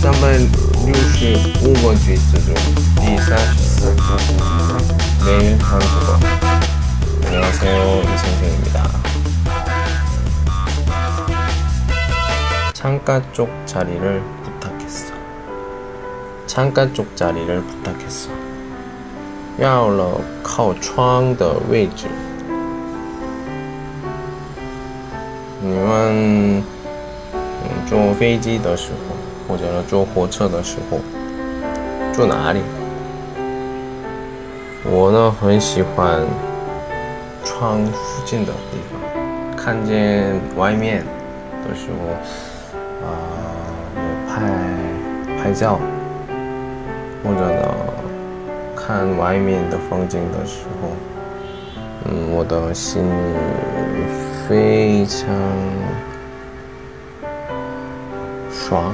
三百六十五个句子中第三十四个매일 한국어 안녕하세요 이선생입니다 창가 쪽 자리를 부탁했어 창가 쪽 자리를 부탁했어 要了靠窗的位置你们坐飞机的时候， 或者坐火车的时候，住哪里？我呢很喜欢窗附近的地方，看见外面的时候，啊，拍拍照，或者呢看外面的风景的时候，嗯，我的心非常。爽，